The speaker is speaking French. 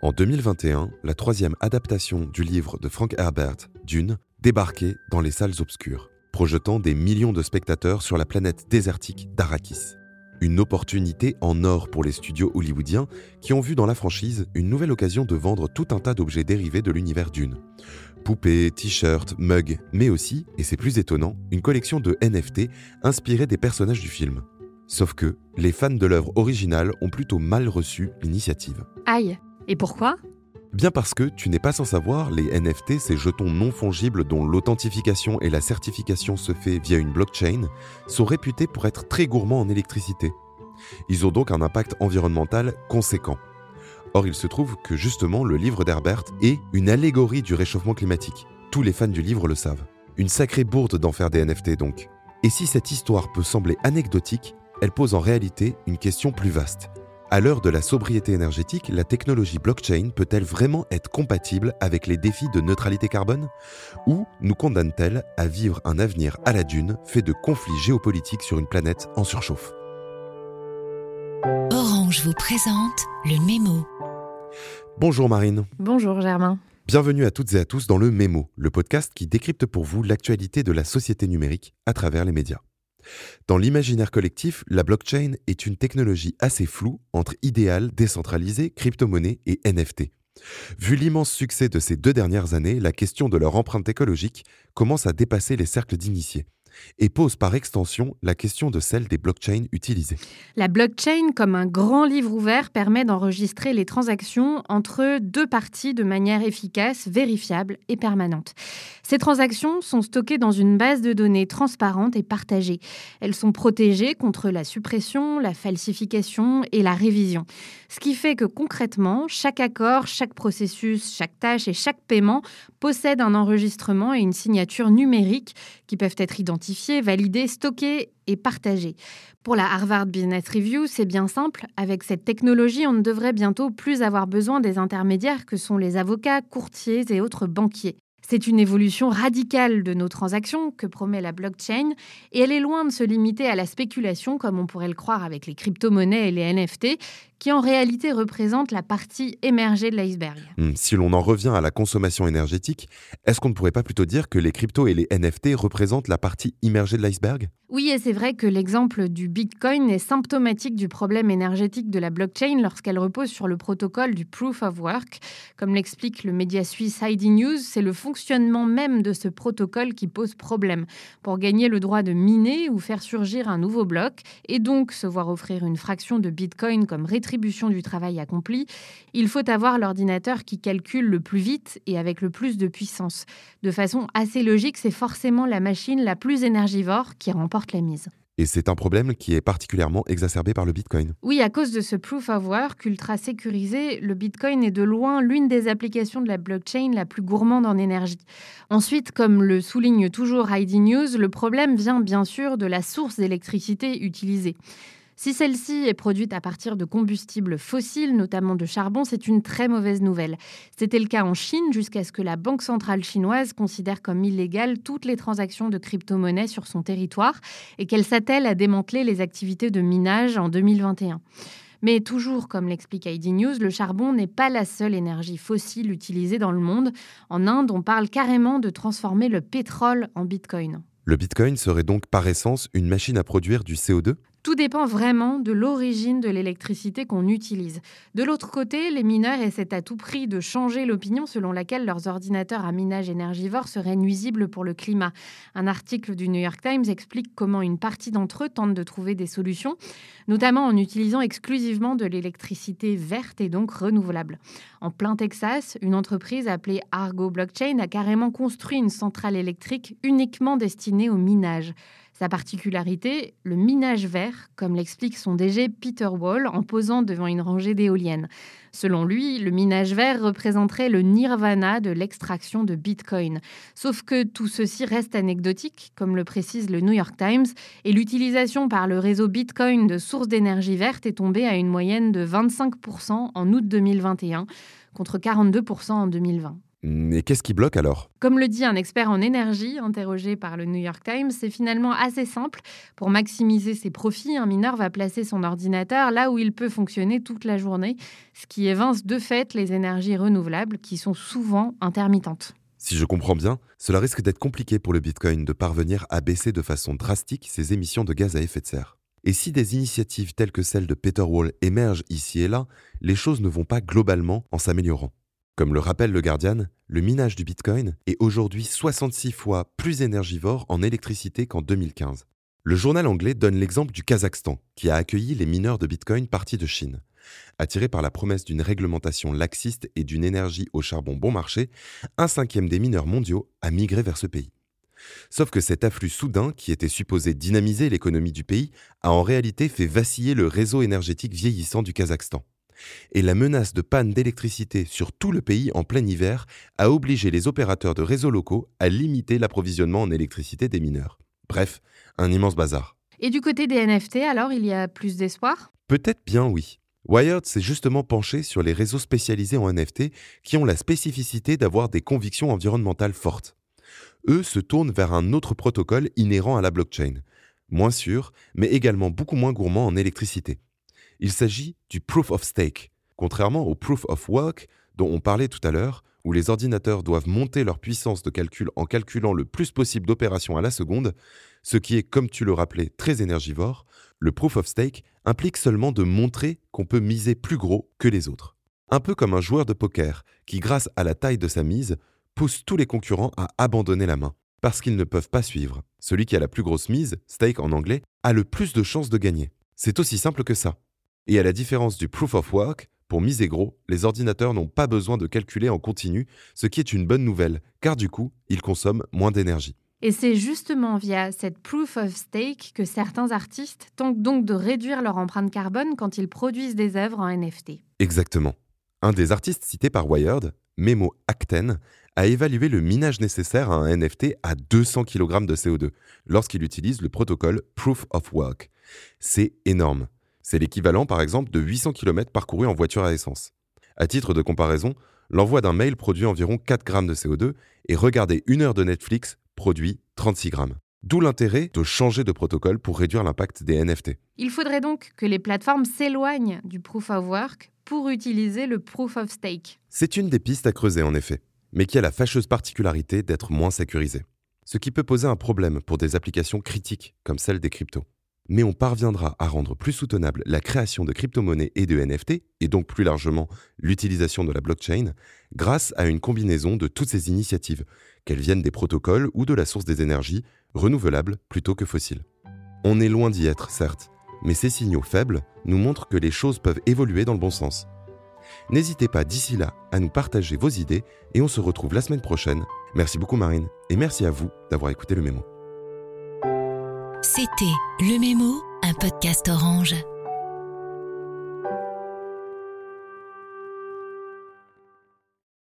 En 2021, la troisième adaptation du livre de Frank Herbert, Dune, débarquait dans les salles obscures, projetant des millions de spectateurs sur la planète désertique d'Arrakis. Une opportunité en or pour les studios hollywoodiens qui ont vu dans la franchise une nouvelle occasion de vendre tout un tas d'objets dérivés de l'univers Dune. Poupées, t-shirts, mugs, mais aussi, et c'est plus étonnant, une collection de NFT inspirée des personnages du film. Sauf que les fans de l'œuvre originale ont plutôt mal reçu l'initiative. Et pourquoi? Bien parce que, tu n'es pas sans savoir, les NFT, ces jetons non fongibles dont l'authentification et la certification se fait via une blockchain, sont réputés pour être très gourmands en électricité. Ils ont donc un impact environnemental conséquent. Or, il se trouve que justement, le livre d'Herbert est une allégorie du réchauffement climatique. Tous les fans du livre le savent. Une sacrée bourde d'en faire des NFT donc. Et si cette histoire peut sembler anecdotique, elle pose en réalité une question plus vaste. À l'heure de la sobriété énergétique, la technologie blockchain peut-elle vraiment être compatible avec les défis de neutralité carbone? Ou nous condamne-t-elle à vivre un avenir à la dune fait de conflits géopolitiques sur une planète en surchauffe? Orange vous présente le mémo. Bonjour Marine. Bonjour Germain. Bienvenue à toutes et à tous dans le Mémo, le podcast qui décrypte pour vous l'actualité de la société numérique à travers les médias. Dans l'imaginaire collectif, la blockchain est une technologie assez floue entre idéal, décentralisé, crypto-monnaie et NFT. Vu l'immense succès de ces deux dernières années, la question de leur empreinte écologique commence à dépasser les cercles d'initiés et pose par extension la question de celle des blockchains utilisées. La blockchain, comme un grand livre ouvert, permet d'enregistrer les transactions entre deux parties de manière efficace, vérifiable et permanente. Ces transactions sont stockées dans une base de données transparente et partagée. Elles sont protégées contre la suppression, la falsification et la révision. Ce qui fait que concrètement, chaque accord, chaque processus, chaque tâche et chaque paiement possède un enregistrement et une signature numérique qui peuvent être identifiés valider, stocker et partager. Pour la Harvard Business Review, c'est bien simple. Avec cette technologie, on ne devrait bientôt plus avoir besoin des intermédiaires que sont les avocats, courtiers et autres banquiers. C'est une évolution radicale de nos transactions que promet la blockchain et elle est loin de se limiter à la spéculation comme on pourrait le croire avec les crypto-monnaies et les NFT qui en réalité représentent la partie émergée de l'iceberg. Hmm, si l'on en revient à la consommation énergétique, est-ce qu'on ne pourrait pas plutôt dire que les cryptos et les NFT représentent la partie immergée de l'iceberg? Oui, et c'est vrai que l'exemple du Bitcoin est symptomatique du problème énergétique de la blockchain lorsqu'elle repose sur le protocole du Proof of Work. Comme l'explique le média suisse ID News, c'est le fonctionnement même de ce protocole qui pose problème. Pour gagner le droit de miner ou faire surgir un nouveau bloc, et donc se voir offrir une fraction de Bitcoin comme rétribution du travail accompli, il faut avoir l'ordinateur qui calcule le plus vite et avec le plus de puissance. De façon assez logique, c'est forcément la machine la plus énergivore qui remporte la mise. Et c'est un problème qui est particulièrement exacerbé par le Bitcoin. Oui, à cause de ce proof of work ultra sécurisé, le Bitcoin est de loin l'une des applications de la blockchain la plus gourmande en énergie. Ensuite, comme le souligne toujours ID News, le problème vient bien sûr de la source d'électricité utilisée. Si celle-ci est produite à partir de combustibles fossiles, notamment de charbon, c'est une très mauvaise nouvelle. C'était le cas en Chine jusqu'à ce que la Banque centrale chinoise considère comme illégales toutes les transactions de crypto-monnaies sur son territoire et qu'elle s'attelle à démanteler les activités de minage en 2021. Mais toujours, comme l'explique ID News, le charbon n'est pas la seule énergie fossile utilisée dans le monde. En Inde, on parle carrément de transformer le pétrole en bitcoin. Le bitcoin serait donc par essence une machine à produire du CO2 tout dépend vraiment de l'origine de l'électricité qu'on utilise. De l'autre côté, les mineurs essaient à tout prix de changer l'opinion selon laquelle leurs ordinateurs à minage énergivore seraient nuisibles pour le climat. Un article du New York Times explique comment une partie d'entre eux tente de trouver des solutions, notamment en utilisant exclusivement de l'électricité verte et donc renouvelable. En plein Texas, une entreprise appelée Argo Blockchain a carrément construit une centrale électrique uniquement destinée au minage. Sa particularité, le minage vert, comme l'explique son DG Peter Wall en posant devant une rangée d'éoliennes. Selon lui, le minage vert représenterait le nirvana de l'extraction de Bitcoin. Sauf que tout ceci reste anecdotique, comme le précise le New York Times, et l'utilisation par le réseau Bitcoin de sources d'énergie verte est tombée à une moyenne de 25% en août 2021, contre 42% en 2020. Et qu'est-ce qui bloque alors? Comme le dit un expert en énergie interrogé par le New York Times, c'est finalement assez simple. Pour maximiser ses profits, un mineur va placer son ordinateur là où il peut fonctionner toute la journée, ce qui évince de fait les énergies renouvelables qui sont souvent intermittentes. Si je comprends bien, cela risque d'être compliqué pour le Bitcoin de parvenir à baisser de façon drastique ses émissions de gaz à effet de serre. Et si des initiatives telles que celle de Peter Wall émergent ici et là, les choses ne vont pas globalement en s'améliorant. Comme le rappelle le Guardian, le minage du Bitcoin est aujourd'hui 66 fois plus énergivore en électricité qu'en 2015. Le journal anglais donne l'exemple du Kazakhstan, qui a accueilli les mineurs de Bitcoin partis de Chine. Attiré par la promesse d'une réglementation laxiste et d'une énergie au charbon bon marché, un cinquième des mineurs mondiaux a migré vers ce pays. Sauf que cet afflux soudain, qui était supposé dynamiser l'économie du pays, a en réalité fait vaciller le réseau énergétique vieillissant du Kazakhstan et la menace de panne d'électricité sur tout le pays en plein hiver a obligé les opérateurs de réseaux locaux à limiter l'approvisionnement en électricité des mineurs. Bref, un immense bazar. Et du côté des NFT, alors, il y a plus d'espoir? Peut-être bien oui. Wired s'est justement penché sur les réseaux spécialisés en NFT qui ont la spécificité d'avoir des convictions environnementales fortes. Eux se tournent vers un autre protocole inhérent à la blockchain, moins sûr, mais également beaucoup moins gourmand en électricité. Il s'agit du proof of stake. Contrairement au proof of work dont on parlait tout à l'heure, où les ordinateurs doivent monter leur puissance de calcul en calculant le plus possible d'opérations à la seconde, ce qui est, comme tu le rappelais, très énergivore, le proof of stake implique seulement de montrer qu'on peut miser plus gros que les autres. Un peu comme un joueur de poker qui, grâce à la taille de sa mise, pousse tous les concurrents à abandonner la main, parce qu'ils ne peuvent pas suivre. Celui qui a la plus grosse mise, stake en anglais, a le plus de chances de gagner. C'est aussi simple que ça. Et à la différence du proof of work, pour miser gros, les ordinateurs n'ont pas besoin de calculer en continu, ce qui est une bonne nouvelle, car du coup, ils consomment moins d'énergie. Et c'est justement via cette proof of stake que certains artistes tentent donc de réduire leur empreinte carbone quand ils produisent des œuvres en NFT. Exactement. Un des artistes cités par Wired, Memo Acten, a évalué le minage nécessaire à un NFT à 200 kg de CO2 lorsqu'il utilise le protocole Proof of Work. C'est énorme. C'est l'équivalent par exemple de 800 km parcourus en voiture à essence. À titre de comparaison, l'envoi d'un mail produit environ 4 grammes de CO2 et regarder une heure de Netflix produit 36 grammes. D'où l'intérêt de changer de protocole pour réduire l'impact des NFT. Il faudrait donc que les plateformes s'éloignent du proof of work pour utiliser le proof of stake. C'est une des pistes à creuser en effet, mais qui a la fâcheuse particularité d'être moins sécurisée. Ce qui peut poser un problème pour des applications critiques comme celle des cryptos mais on parviendra à rendre plus soutenable la création de crypto-monnaies et de NFT, et donc plus largement l'utilisation de la blockchain, grâce à une combinaison de toutes ces initiatives, qu'elles viennent des protocoles ou de la source des énergies, renouvelables plutôt que fossiles. On est loin d'y être, certes, mais ces signaux faibles nous montrent que les choses peuvent évoluer dans le bon sens. N'hésitez pas d'ici là à nous partager vos idées et on se retrouve la semaine prochaine. Merci beaucoup Marine et merci à vous d'avoir écouté le mémo. C'était Le Mémo, un podcast orange.